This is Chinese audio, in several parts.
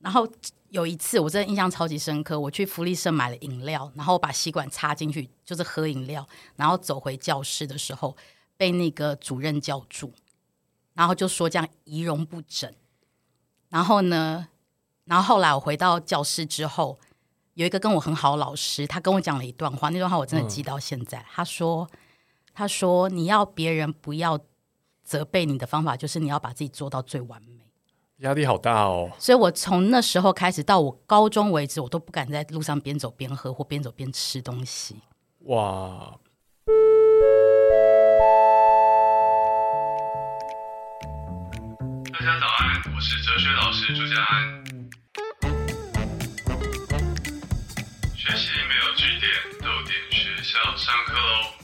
然后有一次我真的印象超级深刻，我去福利社买了饮料，然后把吸管插进去就是喝饮料，然后走回教室的时候被那个主任叫住，然后就说这样仪容不整。然后呢，然后后来我回到教室之后，有一个跟我很好的老师，他跟我讲了一段话，那段话我真的记到现在。他说：“他说你要别人不要责备你的方法，就是你要把自己做到最完美。”压力好大哦！所以我从那时候开始到我高中为止，我都不敢在路上边走边喝或边走边吃东西。哇！大家早安，我是哲学老师朱家安。学习没有据点，都点学校上课喽。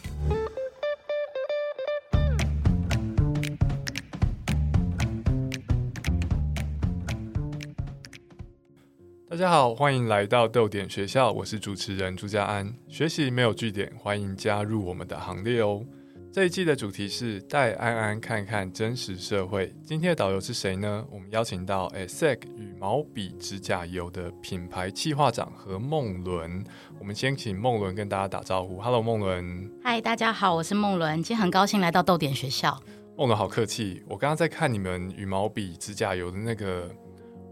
大家好，欢迎来到豆点学校，我是主持人朱家安。学习没有据点，欢迎加入我们的行列哦。这一季的主题是带安安看看真实社会。今天的导游是谁呢？我们邀请到 ASEC 羽毛笔指甲油的品牌企划长何梦伦。我们先请梦伦跟大家打招呼。Hello，梦伦。嗨，大家好，我是梦伦。今天很高兴来到豆点学校。梦伦好客气。我刚刚在看你们羽毛笔指甲油的那个。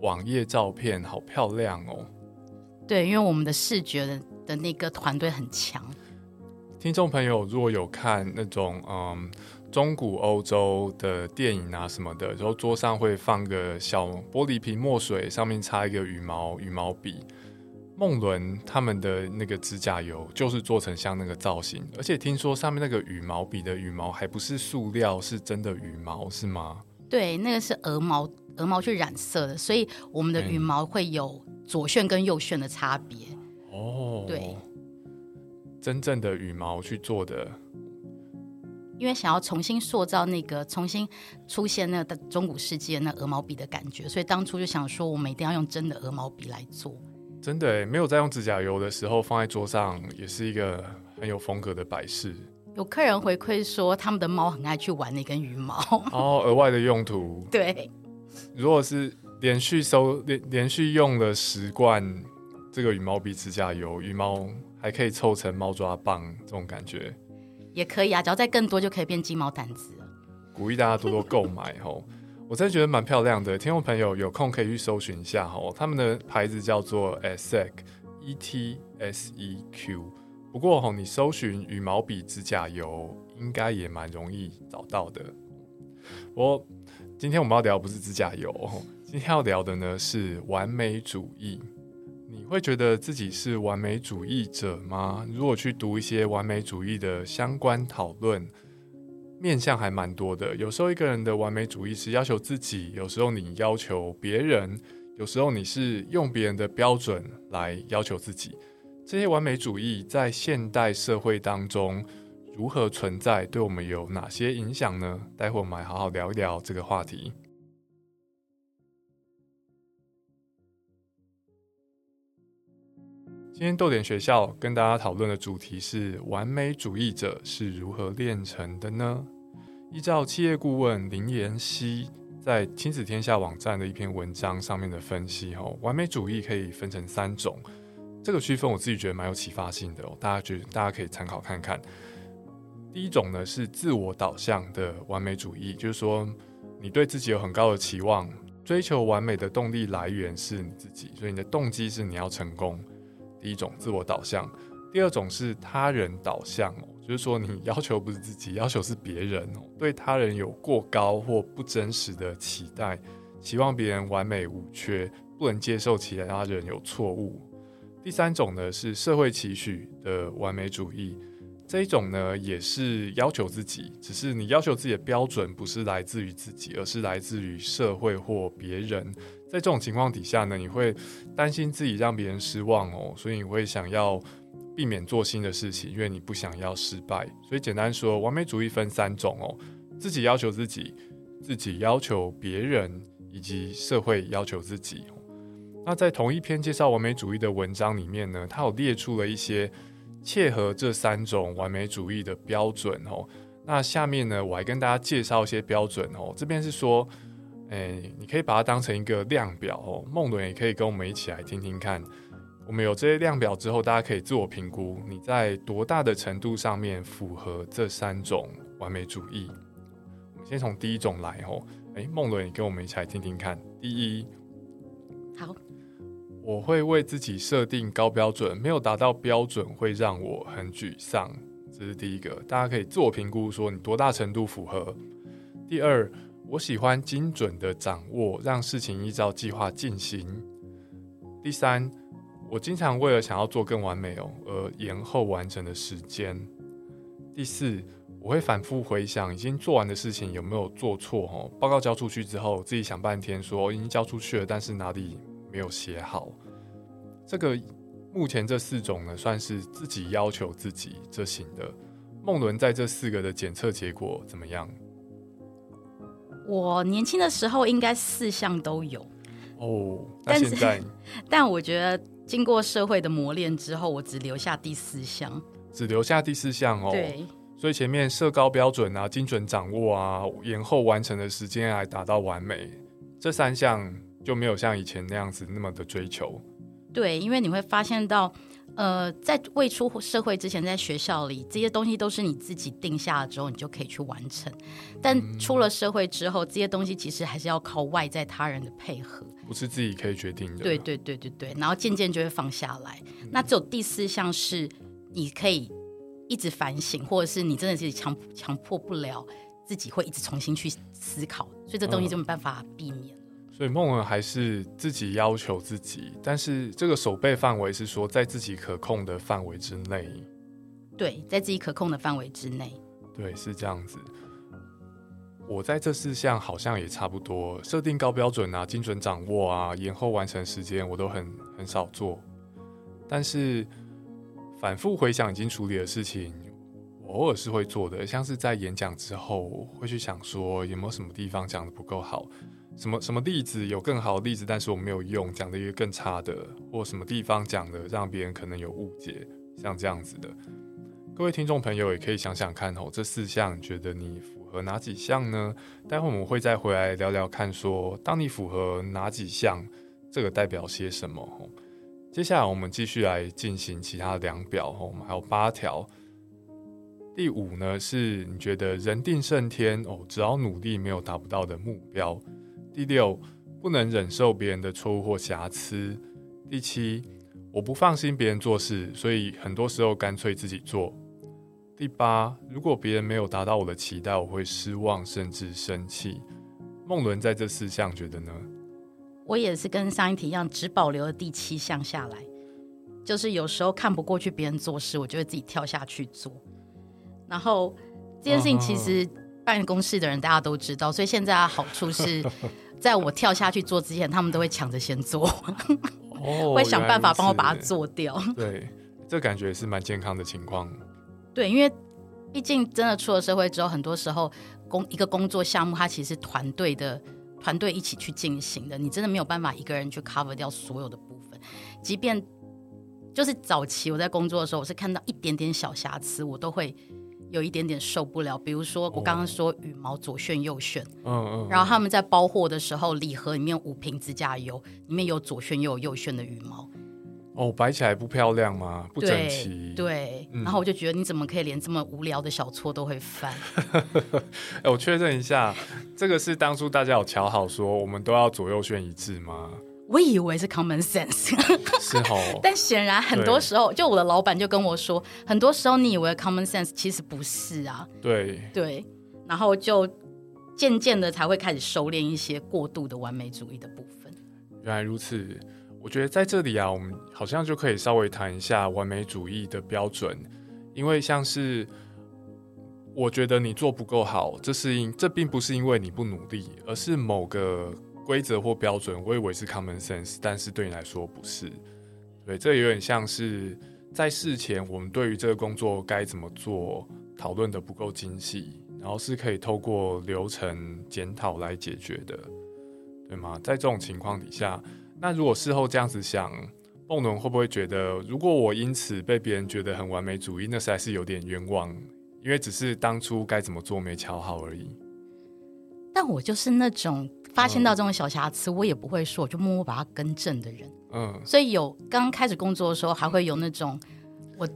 网页照片好漂亮哦！对，因为我们的视觉的的那个团队很强。听众朋友如果有看那种嗯中古欧洲的电影啊什么的，然后桌上会放个小玻璃瓶墨水，上面插一个羽毛羽毛笔。梦伦他们的那个指甲油就是做成像那个造型，而且听说上面那个羽毛笔的羽毛还不是塑料，是真的羽毛，是吗？对，那个是鹅毛。鹅毛去染色的，所以我们的羽毛会有左旋跟右旋的差别。哦，对，真正的羽毛去做的，因为想要重新塑造那个重新出现那个中古世纪的那鹅毛笔的感觉，所以当初就想说，我们一定要用真的鹅毛笔来做。真的，没有在用指甲油的时候放在桌上，也是一个很有风格的摆饰。有客人回馈说，他们的猫很爱去玩那根羽毛。哦，额外的用途。对。如果是连续收连连续用了十罐这个羽毛笔指甲油，羽毛还可以凑成猫抓棒，这种感觉也可以啊。只要再更多，就可以变鸡毛掸子了。鼓励大家多多购买哦，我真的觉得蛮漂亮的。听众朋友有空可以去搜寻一下哦，他们的牌子叫做 ESEQ，E T S E Q。不过吼，你搜寻羽毛笔指甲油应该也蛮容易找到的。我。今天我们要聊不是指甲油，今天要聊的呢是完美主义。你会觉得自己是完美主义者吗？如果去读一些完美主义的相关讨论，面向还蛮多的。有时候一个人的完美主义是要求自己，有时候你要求别人，有时候你是用别人的标准来要求自己。这些完美主义在现代社会当中。如何存在，对我们有哪些影响呢？待会我们来好好聊一聊这个话题。今天豆点学校跟大家讨论的主题是：完美主义者是如何炼成的呢？依照企业顾问林妍希在亲子天下网站的一篇文章上面的分析，哦，完美主义可以分成三种。这个区分我自己觉得蛮有启发性的哦，大家觉得大家可以参考看看。第一种呢是自我导向的完美主义，就是说你对自己有很高的期望，追求完美的动力来源是你自己，所以你的动机是你要成功。第一种自我导向，第二种是他人导向哦，就是说你 要求不是自己，要求是别人哦，对他人有过高或不真实的期待，期望别人完美无缺，不能接受其他人有错误。第三种呢是社会期许的完美主义。这一种呢，也是要求自己，只是你要求自己的标准不是来自于自己，而是来自于社会或别人。在这种情况底下呢，你会担心自己让别人失望哦，所以你会想要避免做新的事情，因为你不想要失败。所以简单说，完美主义分三种哦：自己要求自己，自己要求别人，以及社会要求自己。那在同一篇介绍完美主义的文章里面呢，它有列出了一些。切合这三种完美主义的标准哦，那下面呢，我还跟大家介绍一些标准哦。这边是说，哎，你可以把它当成一个量表哦。梦伦也可以跟我们一起来听听看。我们有这些量表之后，大家可以自我评估，你在多大的程度上面符合这三种完美主义。我们先从第一种来哦。哎，梦伦，也跟我们一起来听听看。第一，我会为自己设定高标准，没有达到标准会让我很沮丧。这是第一个，大家可以自我评估，说你多大程度符合。第二，我喜欢精准的掌握，让事情依照计划进行。第三，我经常为了想要做更完美哦而延后完成的时间。第四，我会反复回想已经做完的事情有没有做错哦。报告交出去之后，自己想半天说已经交出去了，但是哪里没有写好。这个目前这四种呢，算是自己要求自己这型的。梦伦在这四个的检测结果怎么样？我年轻的时候应该四项都有哦，那现在，但我觉得经过社会的磨练之后，我只留下第四项，只留下第四项哦。对，所以前面设高标准啊，精准掌握啊，延后完成的时间来达到完美，这三项就没有像以前那样子那么的追求。对，因为你会发现到。呃，在未出社会之前，在学校里这些东西都是你自己定下了之后，你就可以去完成。但出了社会之后，这些东西其实还是要靠外在他人的配合，不是自己可以决定的。对对对对对，然后渐渐就会放下来。那只有第四项是你可以一直反省，或者是你真的是强强迫不了自己，会一直重新去思考，所以这东西就没办法避免。所以梦儿还是自己要求自己，但是这个守备范围是说在自己可控的范围之内。对，在自己可控的范围之内。对，是这样子。我在这四项好像也差不多，设定高标准啊，精准掌握啊，延后完成时间我都很很少做。但是反复回想已经处理的事情，我偶尔是会做的，像是在演讲之后会去想说有没有什么地方讲的不够好。什么什么例子有更好的例子，但是我没有用，讲的一个更差的，或什么地方讲的让别人可能有误解，像这样子的。各位听众朋友也可以想想看哦，这四项觉得你符合哪几项呢？待会我们会再回来聊聊看，说当你符合哪几项，这个代表些什么？接下来我们继续来进行其他量表哦，我们还有八条。第五呢，是你觉得人定胜天哦，只要努力没有达不到的目标。第六，不能忍受别人的错误或瑕疵。第七，我不放心别人做事，所以很多时候干脆自己做。第八，如果别人没有达到我的期待，我会失望甚至生气。梦伦在这四项觉得呢？我也是跟上一题一样，只保留了第七项下来，就是有时候看不过去别人做事，我就会自己跳下去做。然后这件事情其实。办公室的人大家都知道，所以现在好处是，在我跳下去做之前，他们都会抢着先做，会想办法帮我把它做掉。对，这感觉是蛮健康的情况。对，因为毕竟真的出了社会之后，很多时候工一个工作项目，它其实是团队的团队一起去进行的，你真的没有办法一个人去 cover 掉所有的部分。即便就是早期我在工作的时候，我是看到一点点小瑕疵，我都会。有一点点受不了，比如说我刚刚说羽毛左旋右旋，嗯嗯，然后他们在包货的时候，礼盒里面五瓶指甲油，里面有左旋又有右旋的羽毛，哦，摆起来不漂亮吗？不整齐，对，然后我就觉得你怎么可以连这么无聊的小错都会犯？哎，我确认一下，这个是当初大家有瞧好说我们都要左右旋一致吗？我以为是 common sense，是哦。但显然很多时候，就我的老板就跟我说，很多时候你以为 common sense，其实不是啊。对对，然后就渐渐的才会开始收敛一些过度的完美主义的部分。原来如此，我觉得在这里啊，我们好像就可以稍微谈一下完美主义的标准，因为像是我觉得你做不够好，这是因这并不是因为你不努力，而是某个。规则或标准，我以为是 common sense，但是对你来说不是。对，这有点像是在事前我们对于这个工作该怎么做讨论的不够精细，然后是可以透过流程检讨来解决的，对吗？在这种情况底下，那如果事后这样子想，梦伦会不会觉得，如果我因此被别人觉得很完美主义，那实在是有点冤枉，因为只是当初该怎么做没瞧好而已。但我就是那种发现到这种小瑕疵，我也不会说，我就默默把它更正的人。嗯，所以有刚开始工作的时候，还会有那种我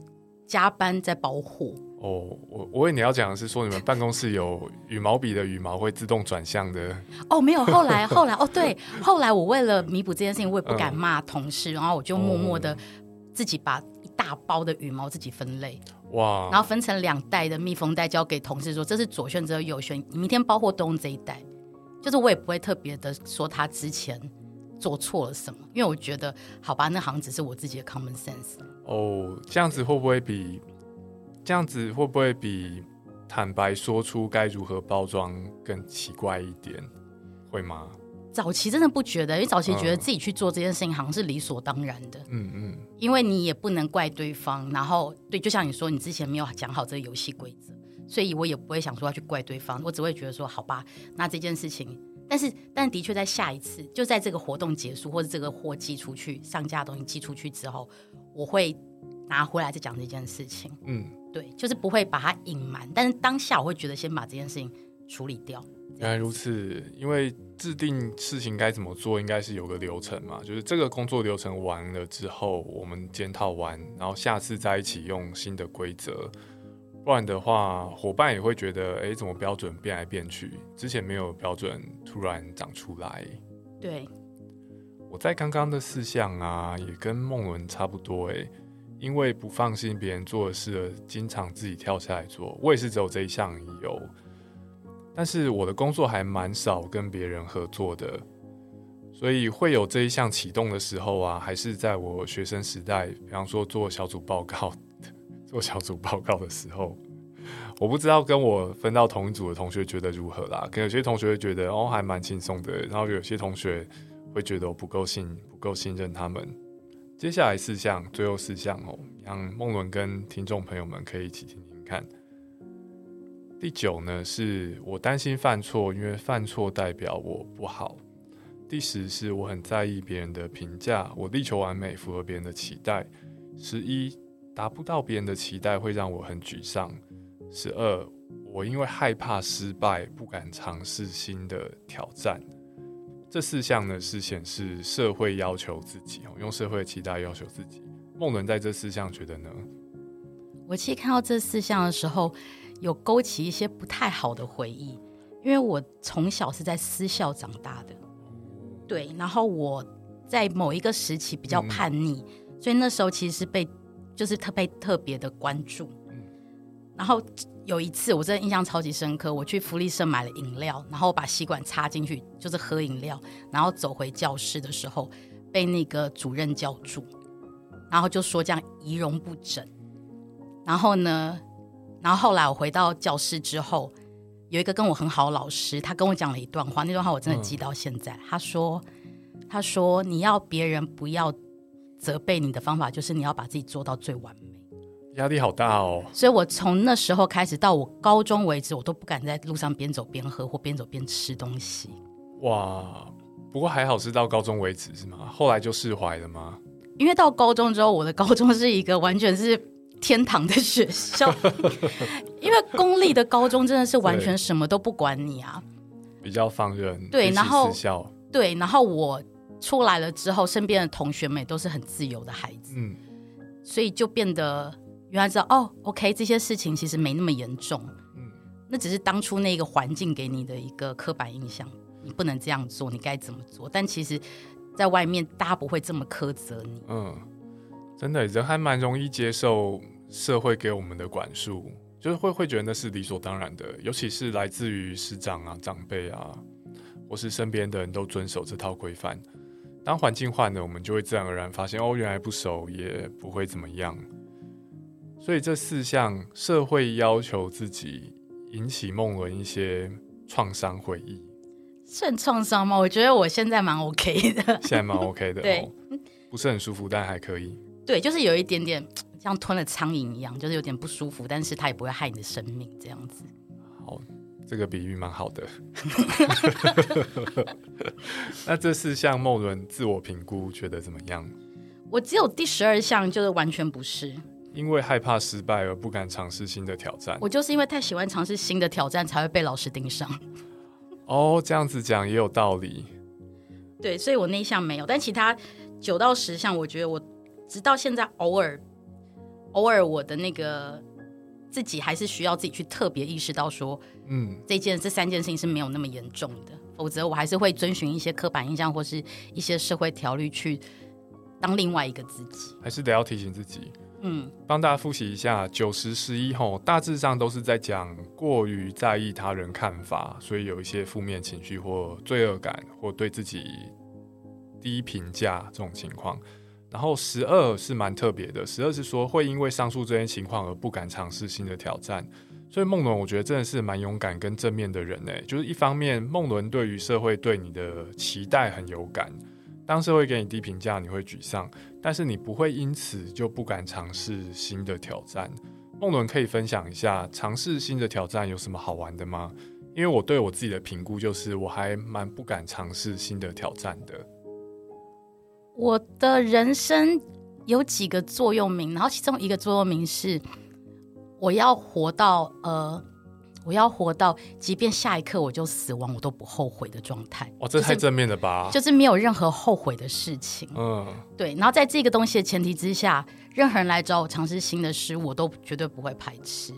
加班在保护。哦，我我以为你要讲的是说你们办公室有羽毛笔的羽毛会自动转向的，哦，没有，后来 后来哦，对，后来我为了弥补这件事情，我也不敢骂同事，然后我就默默的自己把一大包的羽毛自己分类，哇，然后分成两袋的密封袋交给同事说，这是左旋，只有右旋，你明天包货都用这一袋。就是我也不会特别的说他之前做错了什么，因为我觉得好吧，那好像只是我自己的 common sense。哦，这样子会不会比这样子会不会比坦白说出该如何包装更奇怪一点？会吗？早期真的不觉得，因为早期觉得嗯自己去做这件事情好像是理所当然的，嗯嗯，因为你也不能怪对方。然后对，就像你说，你之前没有讲好这个游戏规则，所以我也不会想说要去怪对方，我只会觉得说好吧，那这件事情。但是，但的确在下一次，就在这个活动结束或者这个货寄出去、上架的东西寄出去之后，我会拿回来再讲这件事情。嗯，对，就是不会把它隐瞒，但是当下我会觉得先把这件事情处理掉。原来如此。因为制定事情该怎么做，应该是有个流程嘛，就是这个工作流程完了之后，我们检讨完，然后下次再一起用新的规则。不然的话，伙伴也会觉得，哎，怎么标准变来变去？之前没有标准，突然长出来。对，我在刚刚的四项啊，也跟梦伦差不多诶，因为不放心别人做的事，经常自己跳下来做。我也是只有这一项有，但是我的工作还蛮少跟别人合作的，所以会有这一项启动的时候啊，还是在我学生时代，比方说做小组报告、做小组报告的时候。我不知道跟我分到同一组的同学觉得如何啦，可能有些同学会觉得哦还蛮轻松的，然后有些同学会觉得我不够信不够信任他们。接下来四项，最后四项哦，让梦伦跟听众朋友们可以一起听听看。第九呢，是我担心犯错，因为犯错代表我不好。第十是我很在意别人的评价，我力求完美，符合别人的期待。十一达不到别人的期待，会让我很沮丧。十二，我因为害怕失败，不敢尝试新的挑战。这四项呢是显示社会要求自己哦，用社会的期待要求自己。梦伦在这四项觉得呢？我其实看到这四项的时候，有勾起一些不太好的回忆，因为我从小是在私校长大的，对，然后我在某一个时期比较叛逆，所以那时候其实是被就是特被特别的关注。然后有一次我真的印象超级深刻，我去福利社买了饮料，然后把吸管插进去就是喝饮料，然后走回教室的时候被那个主任叫住，然后就说这样仪容不整。然后呢，然后后来我回到教室之后，有一个跟我很好的老师，他跟我讲了一段话，那段话我真的记到现在。他说：“他说你要别人不要责备你的方法，就是你要把自己做到最完美。”压力好大哦。所以我从那时候开始到我高中为止，我都不敢在路上边走边喝或边走边吃东西。哇，不过还好是到高中为止是吗？后来就释怀了吗？因为到高中之后，我的高中是一个完全是天堂的学校，因为公立的高中真的是完全什么都不管你啊。比较放任，对然后，对，然后我出来了之后，身边的同学们也都是很自由的孩子，嗯，所以就变得原来知道哦，OK，这些事情其实没那么严重，嗯那只是当初那个环境给你的一个刻板印象，你不能这样做，你该怎么做？但其实，在外面大家不会这么苛责你。嗯，真的人还蛮容易接受社会给我们的管束，就是会会觉得那是理所当然的，尤其是来自于师长啊、长辈啊，或是身边的人都遵守这套规范。当环境换了，我们就会自然而然发现，哦，原来不熟也不会怎么样。所以这四项社会要求自己，引起梦伦一些创伤回忆，算创伤吗？我觉得我现在蛮 OK 的，现在蛮 OK 的 对哦，不是很舒服，但还可以。对，就是有一点点像吞了苍蝇一样，就是有点不舒服，但是它也不会害你的生命这样子。好，这个比喻蛮好的。那这四项梦伦自我评估觉得怎么样？我只有第十二项就是完全不是，因为害怕失败而不敢尝试新的挑战。我就是因为太喜欢尝试新的挑战，才会被老师盯上。哦，这样子讲也有道理。对，所以我那一项没有，但其他九到十项，我觉得我直到现在偶尔偶尔我的那个自己还是需要自己去特别意识到说，嗯，这件这三件事情是没有那么严重的，否则我还是会遵循一些刻板印象或是一些社会条律去当另外一个自己。还是得要提醒自己。嗯，帮大家复习一下，九十十一吼，大致上都是在讲过于在意他人看法，所以有一些负面情绪或罪恶感，或对自己低评价这种情况。然后十二是蛮特别的，十二是说会因为上述这些情况而不敢尝试新的挑战。所以梦伦，我觉得真的是蛮勇敢跟正面的人诶。就是一方面，梦伦对于社会对你的期待很有感，当社会给你低评价，你会沮丧。但是你不会因此就不敢尝试新的挑战。梦伦可以分享一下尝试新的挑战有什么好玩的吗？因为我对我自己的评估就是我还蛮不敢尝试新的挑战的。我的人生有几个座右铭，然后其中一个座右铭是我要活到呃。我要活到，即便下一刻我就死亡，我都不后悔的状态。哇，这太正面了吧！就是没有任何后悔的事情。嗯，对。然后在这个东西的前提之下，任何人来找我尝试新的事物，我都绝对不会排斥。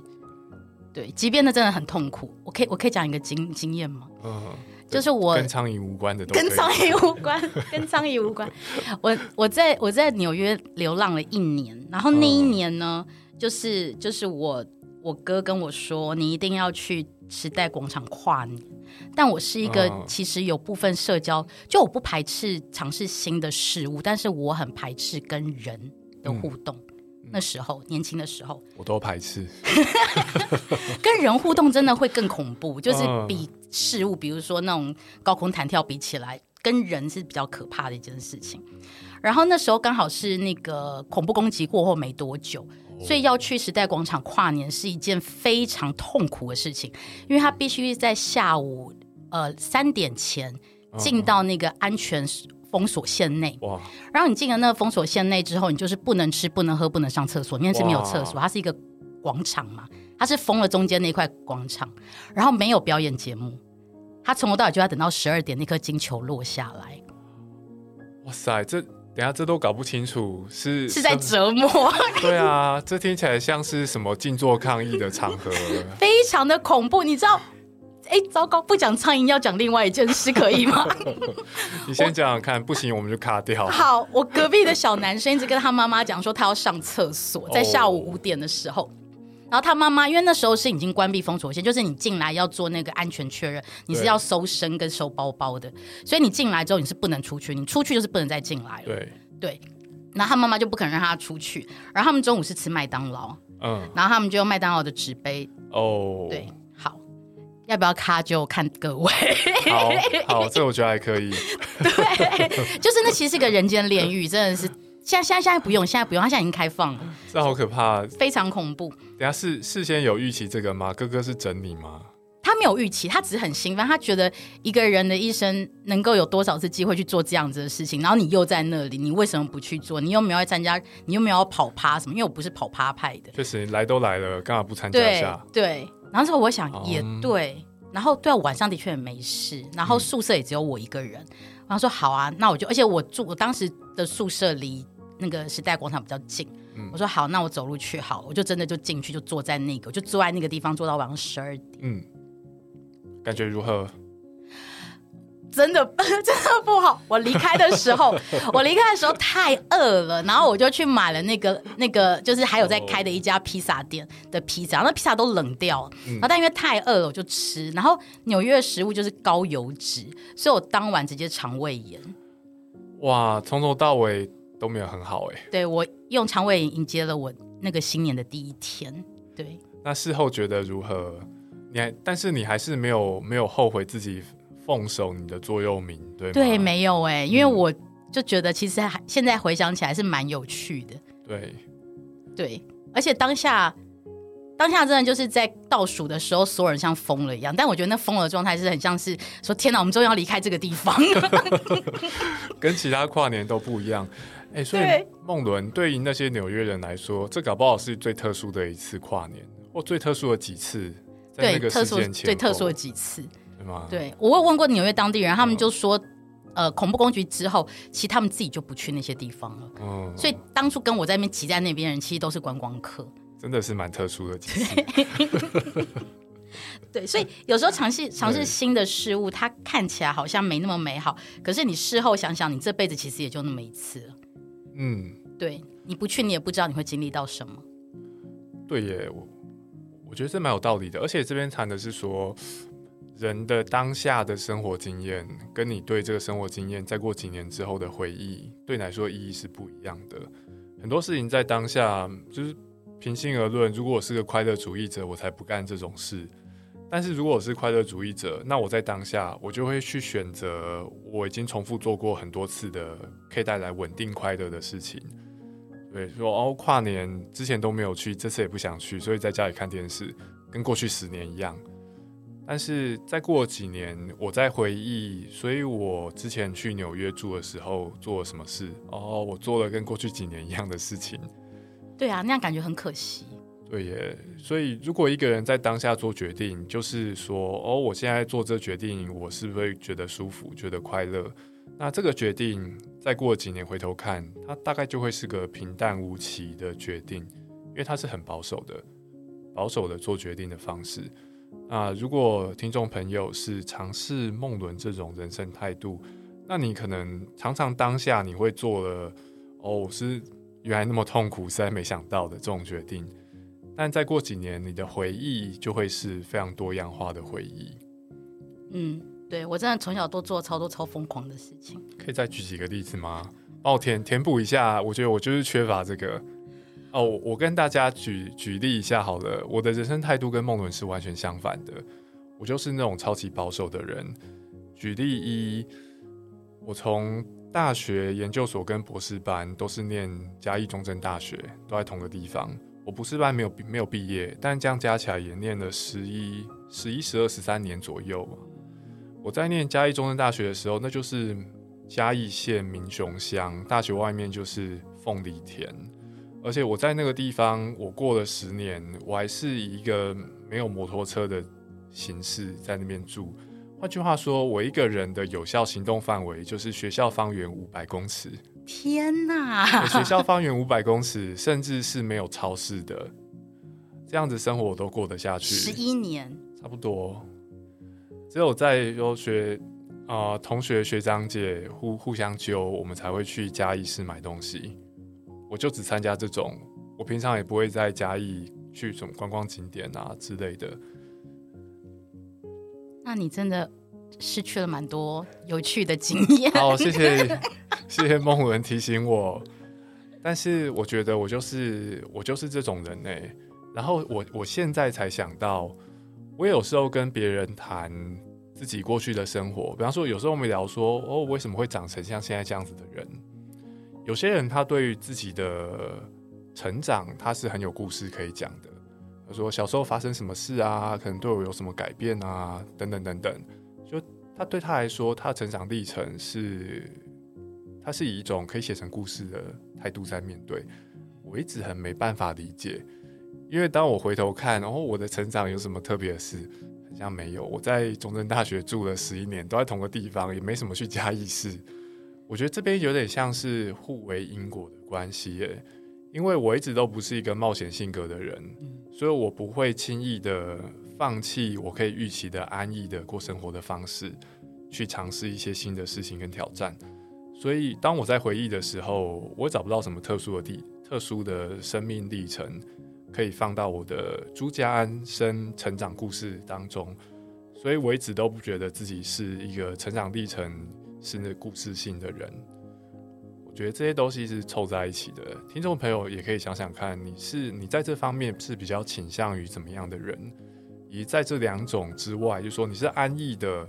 对，即便那真的很痛苦，我可以我可以讲一个经经验吗？嗯，就是我跟苍蝇无关的，跟苍蝇无关，跟苍蝇无关。我我在我在纽约流浪了一年，然后那一年呢，就是就是我。我哥跟我说：“你一定要去时代广场跨年。”但我是一个其实有部分社交，就我不排斥尝试新的事物，但是我很排斥跟人的互动。那时候年轻的时候，我都排斥。跟人互动真的会更恐怖，就是比事物，比如说那种高空弹跳比起来，跟人是比较可怕的一件事情。然后那时候刚好是那个恐怖攻击过后没多久。所以要去时代广场跨年是一件非常痛苦的事情，因为他必须在下午呃三点前进到那个安全封锁线内。哇！然后你进了那个封锁线内之后，你就是不能吃、不能喝、不能上厕所，因为是没有厕所。它是一个广场嘛，它是封了中间那块广场，然后没有表演节目，他从头到尾就要等到十二点那颗金球落下来。哇塞，这！等下，这都搞不清楚是是在折磨。对啊，这听起来像是什么静坐抗议的场合，非常的恐怖。你知道？哎，糟糕，不讲苍蝇，要讲另外一件事，可以吗？你先讲讲看，不行我们就卡掉。好，我隔壁的小男生一直跟他妈妈讲说，他要上厕所，在下午五点的时候。然后他妈妈，因为那时候是已经关闭封锁线，就是你进来要做那个安全确认，你是要搜身跟收包包的，所以你进来之后你是不能出去，你出去就是不能再进来了。对对，然后他妈妈就不肯让他出去，然后他们中午是吃麦当劳，嗯，然后他们就用麦当劳的纸杯哦，对，好，要不要卡就看各位。好，好，这我觉得还可以。对，就是那其实是个人间炼狱，真的是。现在现在现在不用，现在不用，他现在已经开放了。这好可怕，非常恐怖。等下事事先有预期这个吗？哥哥是整你吗？他没有预期，他只是很兴奋。他觉得一个人的一生能够有多少次机会去做这样子的事情，然后你又在那里，你为什么不去做？你又没有参加，你又没有跑趴什么？因为我不是跑趴派的。确实，来都来了，干嘛不参加一下？对。然后之后我想也对，然后对晚上的确也没事，然后宿舍也只有我一个人。然后说好啊，那我就，而且我住我当时的宿舍离。那个时代广场比较近，我说好，那我走路去好，我就真的就进去，就坐在那个，就坐在那个地方，坐到晚上十二点。嗯，感觉如何？真的 真的不好。我离开的时候，我离开的时候太饿了，然后我就去买了那个那个，就是还有在开的一家披萨店的披萨，那披萨都冷掉了。然后但因为太饿了，我就吃。然后纽约的食物就是高油脂，所以我当晚直接肠胃炎。哇，从头到尾。都没有很好哎，对我用肠胃炎迎接了我那个新年的第一天。对，那事后觉得如何？你还，但是你还是没有没有后悔自己奉守你的座右铭，对对，没有哎，因为我就觉得其实还现在回想起来是蛮有趣的。对，对，而且当下。当下真的就是在倒数的时候，所有人像疯了一样。但我觉得那疯了的状态是很像是说：“天哪，我们终于要离开这个地方。” 跟其他跨年都不一样。哎，所以梦伦对于那些纽约人来说，这搞不好是最特殊的一次跨年，或最特殊的几次。对，特殊最特殊的几次。吗？，对我有问过纽约当地人，他们就说，呃，恐怖攻击之后，其实他们自己就不去那些地方了。嗯，所以当初跟我在那边挤在那边的人，其实都是观光客。真的是蛮特殊的。对，所以有时候尝试尝试新的事物，它看起来好像没那么美好，可是你事后想想，你这辈子其实也就那么一次了。嗯，对，你不去，你也不知道你会经历到什么。对耶，我我觉得这蛮有道理的。而且这边谈的是说，人的当下的生活经验，跟你对这个生活经验，再过几年之后的回忆，对你来说意义是不一样的。很多事情在当下，就是平心而论，如果我是个快乐主义者，我才不干这种事。但是如果我是快乐主义者，那我在当下，我就会去选择我已经重复做过很多次的，可以带来稳定快乐的事情。对，说哦，跨年之前都没有去，这次也不想去，所以在家里看电视，跟过去十年一样。但是再过几年，我在回忆，所以我之前去纽约住的时候做了什么事？哦，我做了跟过去几年一样的事情。对啊，那样感觉很可惜。对耶，所以如果一个人在当下做决定，就是说，哦，我现在做这决定，我是不是会觉得舒服，觉得快乐？那这个决定再过几年回头看，它大概就会是个平淡无奇的决定，因为它是很保守的，保守的做决定的方式。那如果听众朋友是尝试梦伦这种人生态度，那你可能常常当下你会做了，哦，是原来那么痛苦，实在没想到的这种决定。但再过几年，你的回忆就会是非常多样化的回忆。嗯，对我真的从小都做超多超疯狂的事情。可以再举几个例子吗？帮我填填补一下，我觉得我就是缺乏这个。哦，我跟大家举举例一下好了。我的人生态度跟梦伦是完全相反的，我就是那种超级保守的人。举例一，我从大学、研究所跟博士班都是念嘉义中正大学，都在同个地方。我博士班没有没有毕业，但这样加起来也念了十一、十一、十二、十三年左右。我在念嘉义中正大学的时候，那就是嘉义县民雄乡，大学外面就是凤梨田，而且我在那个地方，我过了十年，我还是以一个没有摩托车的形式在那边住。换句话说，我一个人的有效行动范围就是学校方圆五百公尺。天哪！学校方圆五百公尺，甚至是没有超市的，这样子生活我都过得下去。十一年，差不多，只有在有学啊、呃同学学长姐互互相揪，我们才会去嘉义市买东西。我就只参加这种，我平常也不会在嘉义去什么观光景点啊之类的。那你真的失去了蛮多有趣的经验。好，谢谢谢谢梦文提醒我。但是我觉得我就是我就是这种人呢、然后我我现在才想到，我有时候跟别人谈自己过去的生活，比方说有时候我们聊说，哦，为什么会长成像现在这样子的人？有些人他对于自己的成长，他是很有故事可以讲的。他说小时候发生什么事啊，可能对我有什么改变啊，等等等等。就他对他来说，他的成长历程是，他是以一种可以写成故事的态度在面对。我一直很没办法理解，因为当我回头看，然后我的成长有什么特别的事，好像没有。我在中正大学住了十一年，都在同个地方，也没什么去嘉义市。我觉得这边有点像是互为因果的关系耶，因为我一直都不是一个冒险性格的人，所以我不会轻易的放弃我可以预期的安逸的过生活的方式，去尝试一些新的事情跟挑战。所以当我在回忆的时候，我找不到什么特殊的地、特殊的生命历程可以放到我的朱家安生成长故事当中，所以我一直都不觉得自己是一个成长历程是那故事性的人。我觉得这些东西是凑在一起的。听众朋友也可以想想看，你是你在这方面是比较倾向于怎么样的人？以在这两种之外，就说你是安逸的，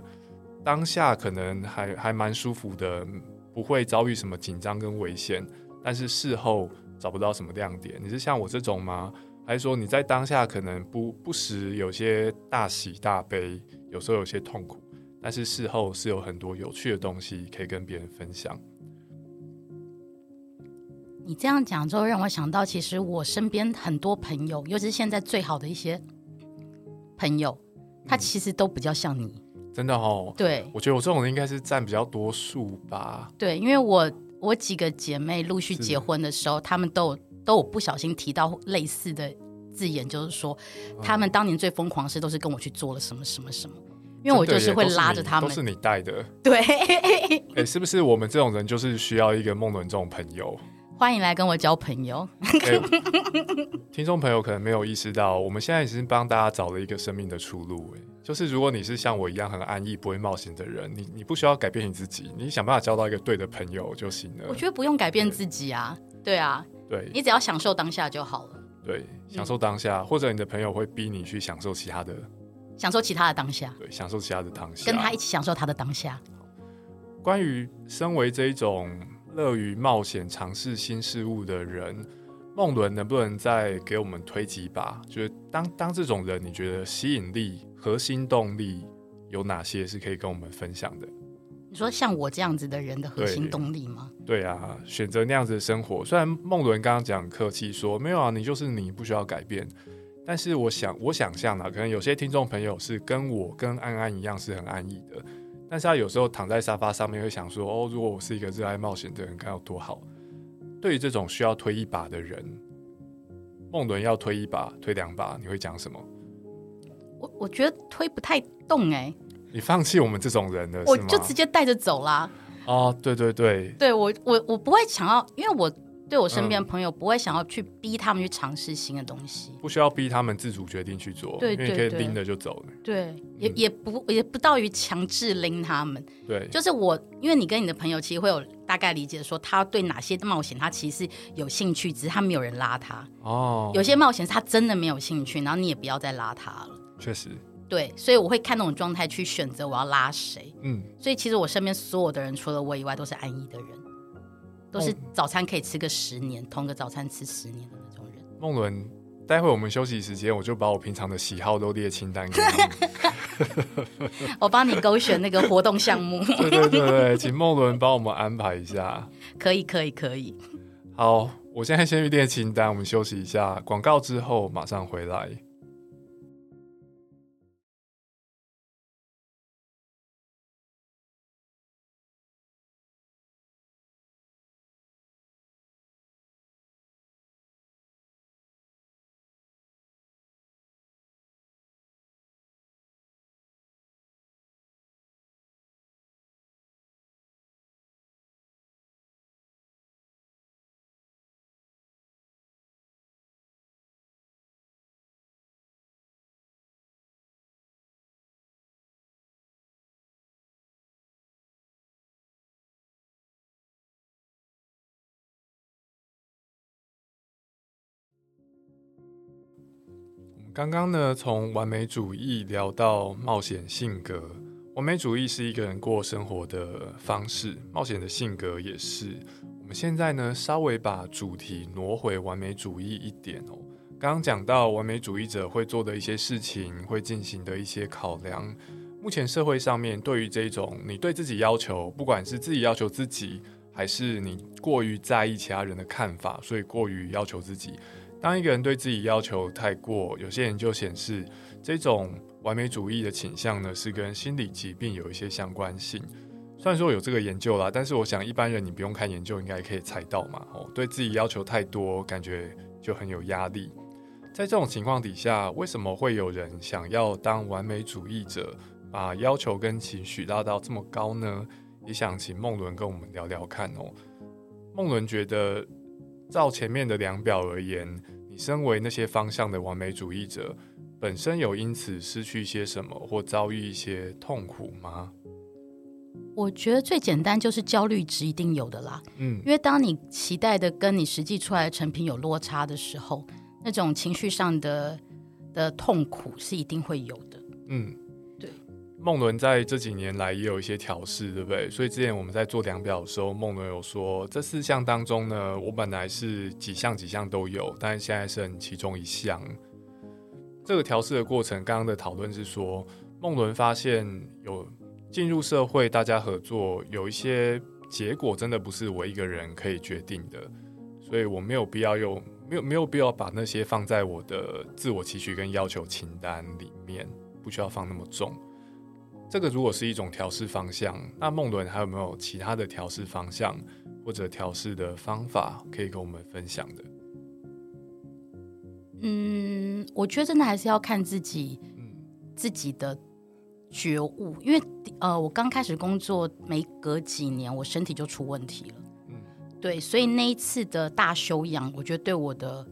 当下可能还还蛮舒服的，不会遭遇什么紧张跟危险，但是事后找不到什么亮点。你是像我这种吗？还是说你在当下可能不不时有些大喜大悲，有时候有些痛苦，但是事后是有很多有趣的东西可以跟别人分享。你这样讲之后，让我想到，其实我身边很多朋友，尤其是现在最好的一些朋友，他其实都比较像你。真的哦。对我觉得我这种人应该是占比较多数吧。对，因为我我几个姐妹陆续结婚的时候，她们都有都有不小心提到类似的字眼，就是说嗯她们当年最疯狂的事都是跟我去做了什么什么什么，因为我就是会拉着他们都，是你带的。对，哎、是不是我们这种人就是需要一个梦伦这种朋友？欢迎来跟我交朋友。哎听众朋友可能没有意识到，我们现在已经帮大家找了一个生命的出路。哎，就是如果你是像我一样很安逸、不会冒险的人，你你不需要改变你自己，你想办法交到一个对的朋友就行了。我觉得不用改变自己啊，对啊，对你只要享受当下就好了，对，享受当下，或者你的朋友会逼你去享受其他的，享受其他的当下，对，享受其他的当下。跟他一起享受他的当下。关于身为这一种乐于冒险、尝试新事物的人，梦伦能不能再给我们推几把？就是当当这种人，你觉得吸引力、核心动力有哪些是可以跟我们分享的？你说像我这样子的人的核心动力吗？对啊，选择那样子的生活，虽然梦伦刚刚讲客气说没有啊，你就是你，不需要改变。但是我想，我想象啊，可能有些听众朋友是跟我跟安安一样是很安逸的，但是他有时候躺在沙发上面会想说，哦，如果我是一个热爱冒险的人，该有多好。对于这种需要推一把的人，梦伦要推一把、推两把，你会讲什么？我我觉得推不太动哎、你放弃我们这种人了，我就直接带着走啦。哦，对对对，对我我我不会想要，因为我对我身嗯边的朋友不会想要去逼他们去尝试新的东西。不需要逼他们自主决定去做，对因为你可以拎着就走了。对，也、嗯也不也不到于强制拎他们。对，就是我，因为你跟你的朋友其实会有大概理解，说他对哪些冒险他其实是有兴趣，只是他没有人拉他。哦，有些冒险是他真的没有兴趣，然后你也不要再拉他了。确实，对，所以我会看那种状态去选择我要拉谁。嗯，所以其实我身边所有的人，除了我以外，都是安逸的人，都是哦早餐可以吃个十年，同个早餐吃十年的那种人。梦伦，待会我们休息时间，我就把我平常的喜好都列清单给你。我帮你勾选那个活动项目，对对对对，请梦伦帮我们安排一下。可以，可以，可以。好，我现在先去列清单，我们休息一下，广告之后马上回来。刚刚呢，从完美主义聊到冒险性格。完美主义是一个人过生活的方式，冒险的性格也是。我们现在呢，稍微把主题挪回完美主义一点哦。刚刚讲到完美主义者会做的一些事情，会进行的一些考量。目前社会上面对于这种你对自己要求，不管是自己要求自己，还是你过于在意其他人的看法，所以过于要求自己。当一个人对自己要求太过，有些研究显示，这种完美主义的倾向呢，是跟心理疾病有一些相关性。虽然说有这个研究啦，但是我想一般人你不用看研究，应该可以猜到嘛。哦，对自己要求太多，感觉就很有压力。在这种情况底下，为什么会有人想要当完美主义者，把要求跟情绪拉到这么高呢？也想请孟伦跟我们聊聊看哦。孟伦觉得，照前面的量表而言，你身为那些方向的完美主义者，本身有因此失去一些什么，或遭遇一些痛苦吗？我觉得最简单就是焦虑值一定有的啦，嗯因为当你期待的跟你实际出来的成品有落差的时候，那种情绪上的的痛苦是一定会有的。嗯，对。梦伦在这几年来也有一些调试，对不对？所以之前我们在做量表的时候，梦伦有说，这四项当中呢，我本来是几项几项都有，但是现在剩其中一项。这个调试的过程，刚刚的讨论是说，梦伦发现有进入社会，大家合作，有一些结果真的不是我一个人可以决定的，所以我没有必要用，没有没有必要把那些放在我的自我期许跟要求清单里面，不需要放那么重。这个如果是一种调试方向，那梦伦还有没有其他的调试方向或者调试的方法可以跟我们分享的？嗯，我觉得真的还是要看自己嗯自己的觉悟，因为呃，我刚开始工作没隔几年，我身体就出问题了。嗯对，所以那一次的大修养，我觉得对我的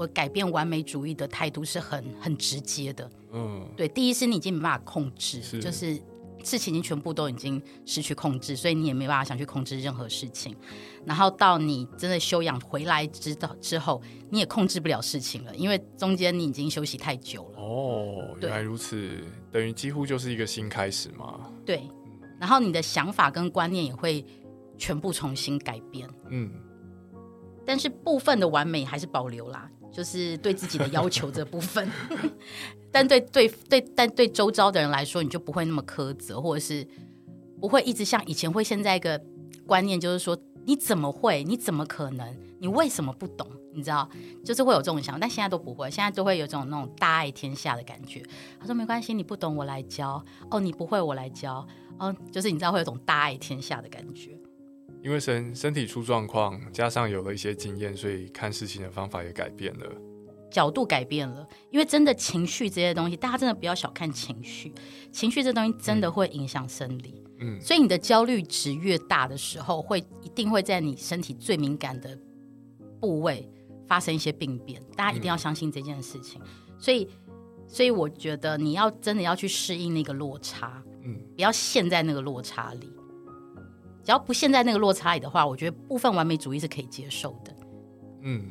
我改变完美主义的态度是很很直接的。嗯对，第一是你已经没办法控制，是就是事情已经全部都已经失去控制，所以你也没办法想去控制任何事情。然后到你真的休养回来之道之后，你也控制不了事情了，因为中间你已经休息太久了。哦，原来如此，等于几乎就是一个新开始嘛。对，然后你的想法跟观念也会全部重新改变。嗯，但是部分的完美还是保留啦，就是对自己的要求这部分。但对对对，但对周遭的人来说，你就不会那么苛责，或者是不会一直像以前会现在一个观念，就是说你怎么会？你怎么可能？你为什么不懂？你知道，就是会有这种想法，但现在都不会，现在都会有种那种大爱天下的感觉。他说没关系，你不懂我来教，哦，你不会我来教，哦，就是你知道会有种大爱天下的感觉。因为身身体出状况，加上有了一些经验，所以看事情的方法也改变了。角度改变了，因为真的情绪这些东西，大家真的不要小看情绪，情绪这东西真的会影响生理。嗯所以你的焦虑值越大的时候，会一定会在你身体最敏感的部位发生一些病变。大家一定要相信这件事情。所以，所以我觉得你要真的要去适应那个落差，嗯不要陷在那个落差里。只要不陷在那个落差里的话，我觉得部分完美主义是可以接受的。嗯，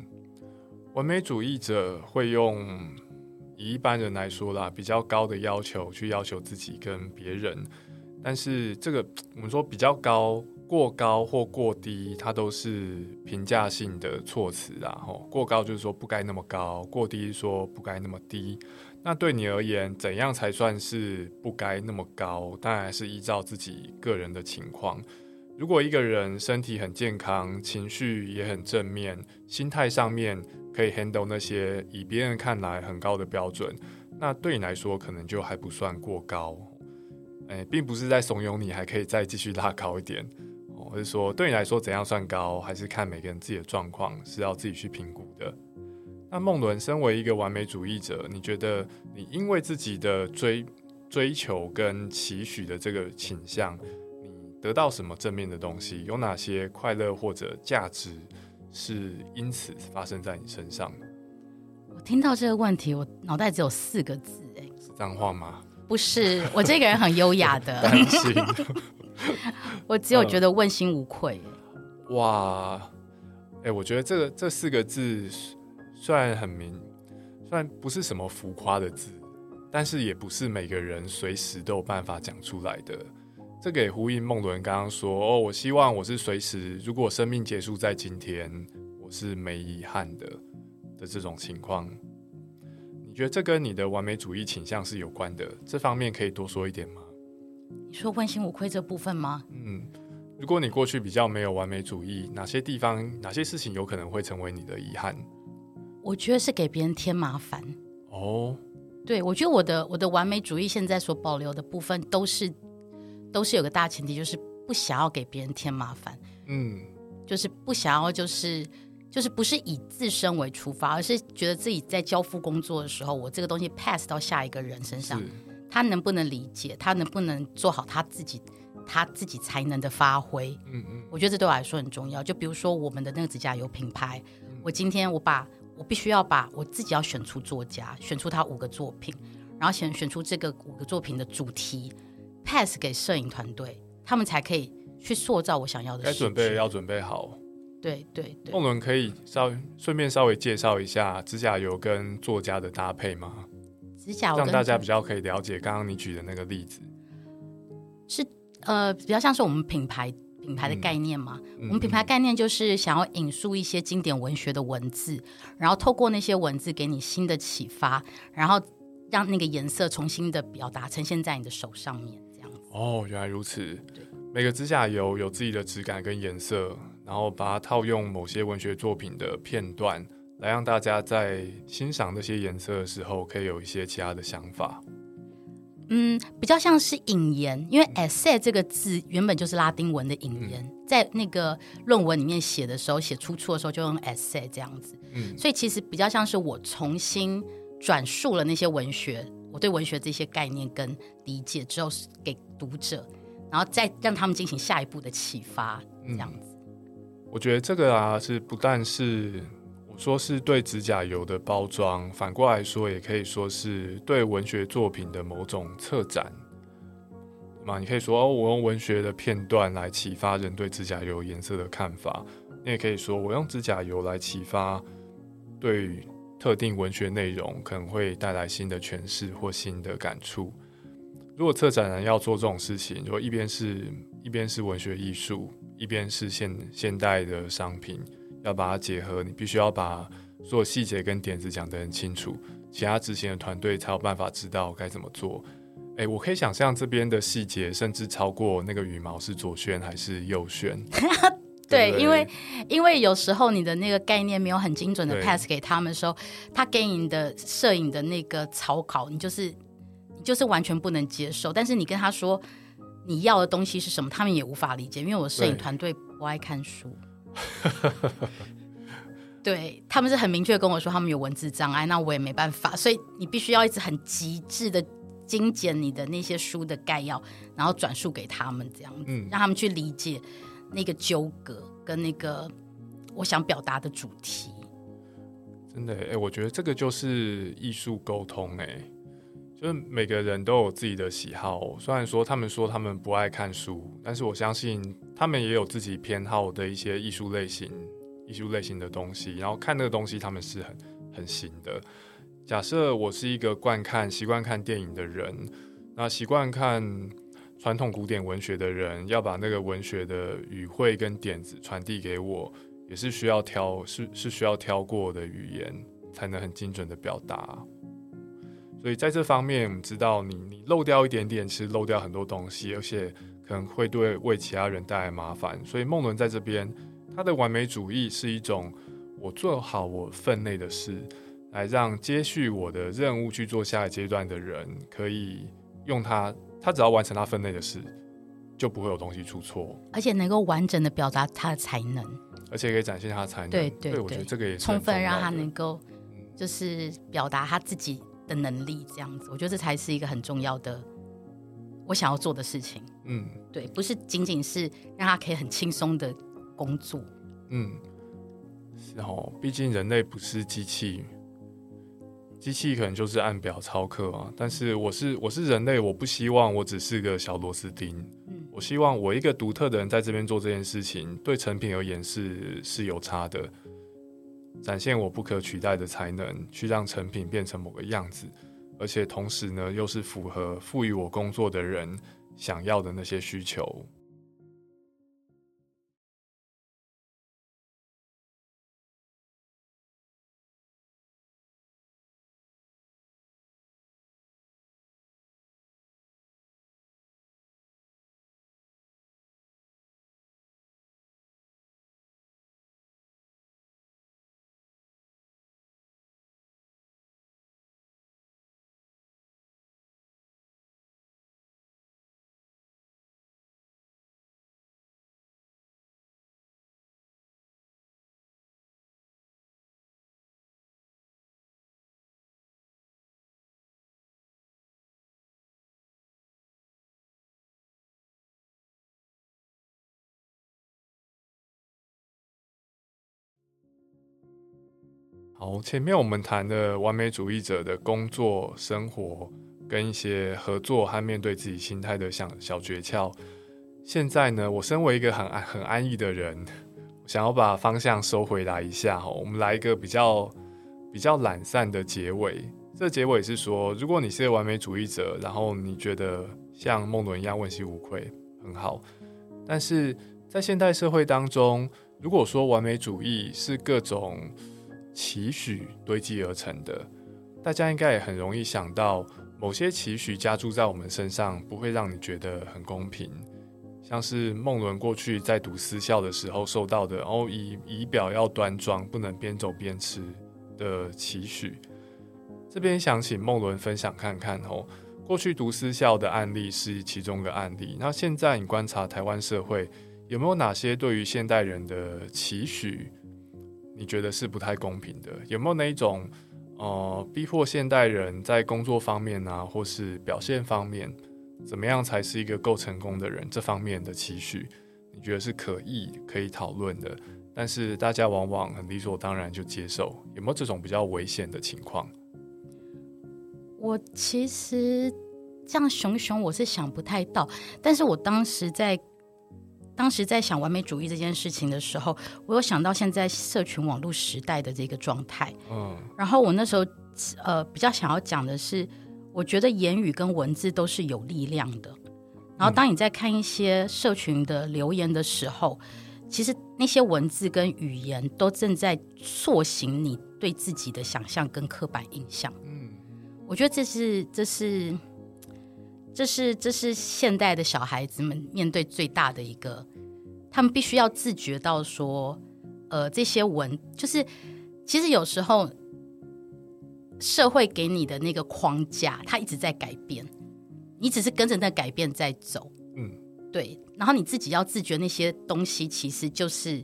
完美主义者会用以一般人来说啦，比较高的要求去要求自己跟别人，但是这个我们说比较高、过高或过低，它都是评价性的措辞啊。吼，过高就是说不该那么高，过低说不该那么低。那对你而言，怎样才算是不该那么高？当然是依照自己个人的情况。如果一个人身体很健康，情绪也很正面，心态上面可以 handle 那些以别人看来很高的标准，那对你来说可能就还不算过高。哎，并不是在怂恿你，还可以再继续拉高一点，哦，或者说对你来说怎样算高，还是看每个人自己的状况，是要自己去评估的。那梦伦身为一个完美主义者，你觉得你因为自己的追追求跟期许的这个倾向，得到什么正面的东西？有哪些快乐或者价值是因此发生在你身上？我听到这个问题，我脑袋只有四个字、哎，是脏话吗？不是，我这个人很优雅的，我只有觉得问心无愧、哎哇！哎、我觉得这个这四个字虽然很明，虽然不是什么浮夸的字，但是也不是每个人随时都有办法讲出来的。这个也呼应梦伦刚刚说哦，我希望我是随时，如果生命结束在今天，我是没遗憾的的这种情况。你觉得这跟你的完美主义倾向是有关的？这方面可以多说一点吗？你说问心无愧这部分吗？嗯，如果你过去比较没有完美主义，哪些地方、哪些事情有可能会成为你的遗憾？我觉得是给别人添麻烦。哦，对，我觉得我的我的完美主义现在所保留的部分，都是都是有个大前提，就是不想要给别人添麻烦，嗯。就是不想要就是就是不是以自身为出发，而是觉得自己在交付工作的时候，我这个东西 pass 到下一个人身上，他能不能理解，他能不能做好他自己他自己才能的发挥，嗯嗯。我觉得这对我来说很重要。就比如说我们的那个指甲油品牌，我今天我把我必须要把我自己要选出作家，选出他五个作品，然后选选出这个五个作品的主题，pass 给摄影团队，他们才可以去塑造我想要的该准备要准备好。对对对梦，伦可以稍微顺便稍微介绍一下指甲油跟作家的搭配吗？指甲让大家比较可以了解刚刚你举的那个例子。是呃比较像是我们品牌品牌的概念嘛。嗯我们品牌概念就是想要引述一些经典文学的文字，然后透过那些文字给你新的启发，然后让那个颜色重新的表达呈现在你的手上面。哦，原来如此对。每个指甲油有自己的质感跟颜色，然后把它套用某些文学作品的片段，来让大家在欣赏那些颜色的时候，可以有一些其他的想法。嗯，比较像是引言，因为 essay 这个字原本就是拉丁文的引言，在那个论文里面写的时候，写出处的时候就用 essay 这样子，嗯所以其实比较像是我重新转述了那些文学，我对文学这些概念跟理解之后给读者，然后再让他们进行下一步的启发，这样子。我觉得这个啊，是不但是我说是对指甲油的包装，反过来说，也可以说是对文学作品的某种策展。嘛，你可以说哦，我用文学的片段来启发人对指甲油颜色的看法；你也可以说我用指甲油来启发对特定文学内容可能会带来新的诠释或新的感触。如果策展人要做这种事情，就一边是一边是文学艺术，一边是现现代的商品，要把它结合，你必须要把所有细节跟点子讲得很清楚，其他执行的团队才有办法知道该怎么做。诶，我可以想象这边的细节甚至超过那个羽毛是左旋还是右旋。对，因为因为有时候你的那个概念没有很精准的 pass 给他们的时候，他给你的摄影的那个草稿，你就是你就是完全不能接受。但是你跟他说你要的东西是什么，他们也无法理解，因为我摄影团队不爱看书。对他们是很明确跟我说他们有文字障碍，那我也没办法，所以你必须要一直很极致的精简你的那些书的概要，然后转述给他们，这样子，嗯让他们去理解那个纠葛跟那个我想表达的主题。真的，哎、我觉得这个就是艺术沟通，哎，就是每个人都有自己的喜好。虽然说他们说他们不爱看书，但是我相信他们也有自己偏好的一些艺术类型、艺术类型的东西。然后看那个东西，他们是很很行的。假设我是一个惯看、习惯看电影的人，那习惯看传统古典文学的人，要把那个文学的语汇跟点子传递给我，也是需要挑是是需要挑过的语言，才能很精准的表达。所以在这方面，我们知道你你漏掉一点点，其实漏掉很多东西，而且可能会对为其他人带来麻烦。所以梦伦在这边，他的完美主义是一种我做好我分内的事，来让接续我的任务去做下一阶段的人，可以用他，他只要完成他分内的事，就不会有东西出错，而且能够完整的表达他的才能，而且可以展现他的才能。对对我觉得这个也是充分让他能够嗯就是表达他自己的能力，这样子，我觉得这才是一个很重要的我想要做的事情。嗯对，不是仅仅是让他可以很轻松的工作。嗯，是哦，毕竟人类不是机器，机器可能就是按表操课啊。但是我是我是人类，我不希望我只是个小螺丝钉。嗯我希望我一个独特的人在这边做这件事情，对成品而言是是有差的，展现我不可取代的才能，去让成品变成某个样子，而且同时呢，又是符合赋予我工作的人想要的那些需求。好，前面我们谈的完美主义者的工作、生活跟一些合作和面对自己心态的小小诀窍。现在呢，我身为一个很安很安逸的人，想要把方向收回来一下哈。我们来一个比较比较懒散的结尾。这结尾是说，如果你是完美主义者，然后你觉得像梦伦一样问心无愧，很好。但是在现代社会当中，如果说完美主义是各种期许堆积而成的，大家应该也很容易想到，某些期许加注在我们身上，不会让你觉得很公平。像是梦伦过去在读私校的时候受到的，哦，仪仪表要端庄，不能边走边吃的期许。这边想请梦伦分享看看哦，过去读私校的案例是其中一个案例。那现在你观察台湾社会，有没有哪些对于现代人的期许，你觉得是不太公平的？有没有那一种呃，逼迫现代人在工作方面啊，或是表现方面，怎么样才是一个够成功的人？这方面的期许，你觉得是可以可以讨论的？但是大家往往很理所当然就接受，有没有这种比较危险的情况？我其实这样熊熊我是想不太到，但是我当时在当时在想完美主义这件事情的时候，我有想到现在社群网络时代的这个状态。嗯然后我那时候呃比较想要讲的是，我觉得言语跟文字都是有力量的。然后当你在看一些社群的留言的时候，其实那些文字跟语言都正在塑形你对自己的想象跟刻板印象。嗯我觉得这是这是这是这是现代的小孩子们面对最大的一个，他们必须要自觉到说，呃，这些文就是其实有时候社会给你的那个框架，它一直在改变，你只是跟着那改变在走，嗯。对，然后你自己要自觉那些东西其实就是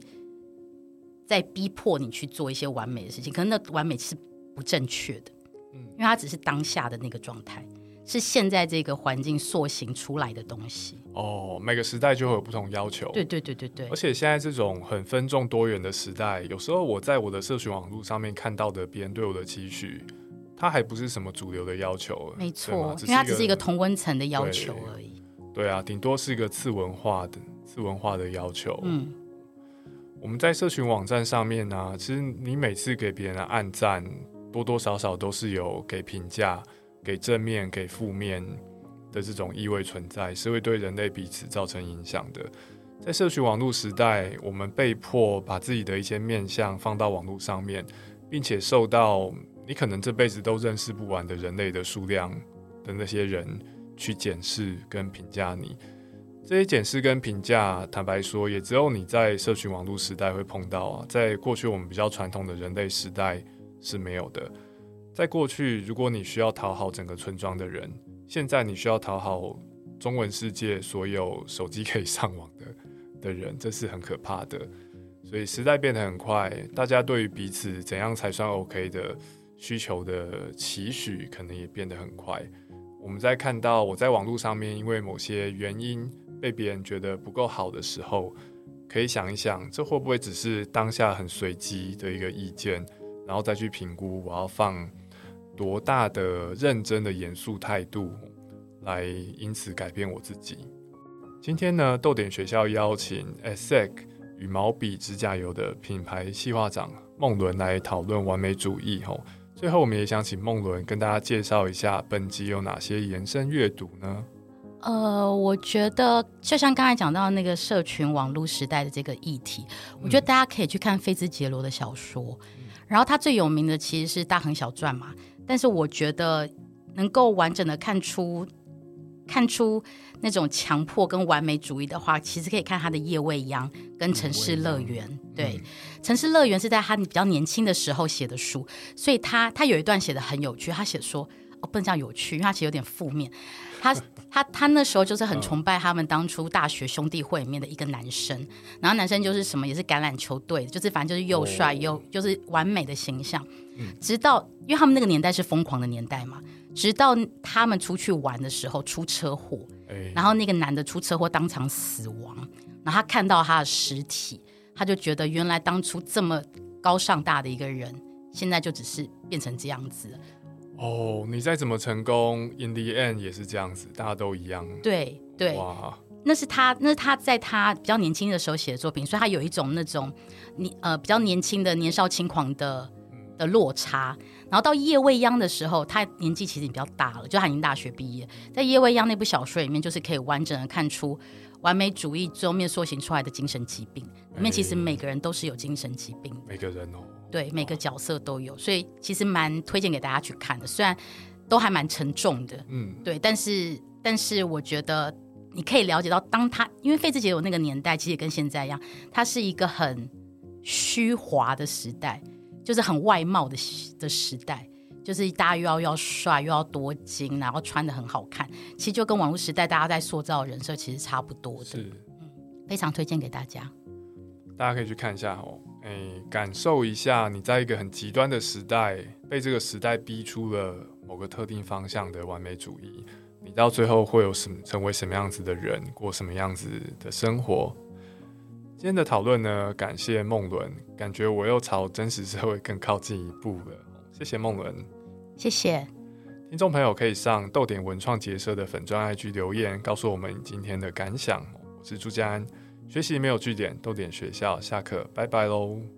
在逼迫你去做一些完美的事情，可能那完美是不正确的。嗯。因为它只是当下的那个状态，是现在这个环境塑形出来的东西。哦，每个时代就会有不同要求。对对对对对而，且现在这种很分众多元的时代，有时候我在我的社群网络上面看到的别人对我的期许，它还不是什么主流的要求，没错，因为它只是一个同温层的要求而已。对啊，顶多是一个次文化的次文化的要求。嗯，我们在社群网站上面呢、其实你每次给别人的按赞，多多少少都是有给评价、给正面、给负面的这种意味存在，是会对人类彼此造成影响的。在社群网络时代，我们被迫把自己的一些面相放到网络上面，并且受到你可能这辈子都认识不完的人类的数量的那些人去检视跟评价你。这些检视跟评价，坦白说，也只有你在社群网络时代会碰到啊。在过去我们比较传统的人类时代是没有的。在过去，如果你需要讨好整个村庄的人，现在你需要讨好中文世界所有手机可以上网的的人，这是很可怕的。所以时代变得很快，大家对于彼此怎样才算 OK 的需求的期许，可能也变得很快。我们在看到我在网络上面因为某些原因被别人觉得不够好的时候，可以想一想，这会不会只是当下很随机的一个意见，然后再去评估我要放多大的认真的严肃态度，来因此改变我自己。今天呢，豆点学校邀请 ESSEC 与毛笔指甲油的品牌企划长孟伦来讨论完美主义。吼，最后我们也想请孟伦跟大家介绍一下本集有哪些延伸阅读呢？呃，我觉得就像刚才讲到那个社群网络时代的这个议题，我觉得大家可以去看菲兹杰罗的小说，然后他最有名的其实是《大亨小传》嘛，但是我觉得能够完整的看出看出那种强迫跟完美主义的话，其实可以看他的《夜未央》跟《城市乐园》。对，《城市乐园》是在他比较年轻的时候写的书，所以他他有一段写的很有趣，他写说哦不能叫有趣，因为他其实有点负面。他他他那时候就是很崇拜他们当初大学兄弟会里面的一个男生，然后男生就是什么也是橄榄球队，就是反正就是又帅哦。又就是完美的形象。直到因为他们那个年代是疯狂的年代嘛，直到他们出去玩的时候出车祸，哎、然后那个男的出车祸当场死亡，然后他看到他的尸体，他就觉得原来当初这么高尚大的一个人，现在就只是变成这样子了。哦，你再怎么成功，in the end 也是这样子，大家都一样。对对，哇，那是他，那是他在他比较年轻的时候写的作品，所以他有一种那种你呃比较年轻的年少轻狂的的落差。然后到叶未央的时候，他年纪其实比较大了，就他已经大学毕业。在叶未央那部小说里面，就是可以完整的看出完美主义最后面塑形出来的精神疾病。里面其实每个人都是有精神疾病的。每个人哦，对，每个角色都有，所以其实蛮推荐给大家去看的。虽然都还蛮沉重的，嗯，对，但是但是我觉得你可以了解到，当他因为费兹杰罗那个年代，其实也跟现在一样，他是一个很虚华的时代，就是很外貌的的时代。就是大家又要要帅又要多金，然后穿的很好看，其实就跟网络时代大家在塑造人设其实差不多的，是，非常推荐给大家。大家可以去看一下哦，哎，感受一下你在一个很极端的时代，被这个时代逼出了某个特定方向的完美主义，你到最后会有什么成为什么样子的人，过什么样子的生活？今天的讨论呢，感谢梦伦，感觉我又朝真实社会更靠近一步了。谢谢梦伦，谢谢听众朋友可以上豆点文创结社的粉专 IG 留言，告诉我们今天的感想。我是朱家安。学习没有据点，都点学校下课，拜拜喽。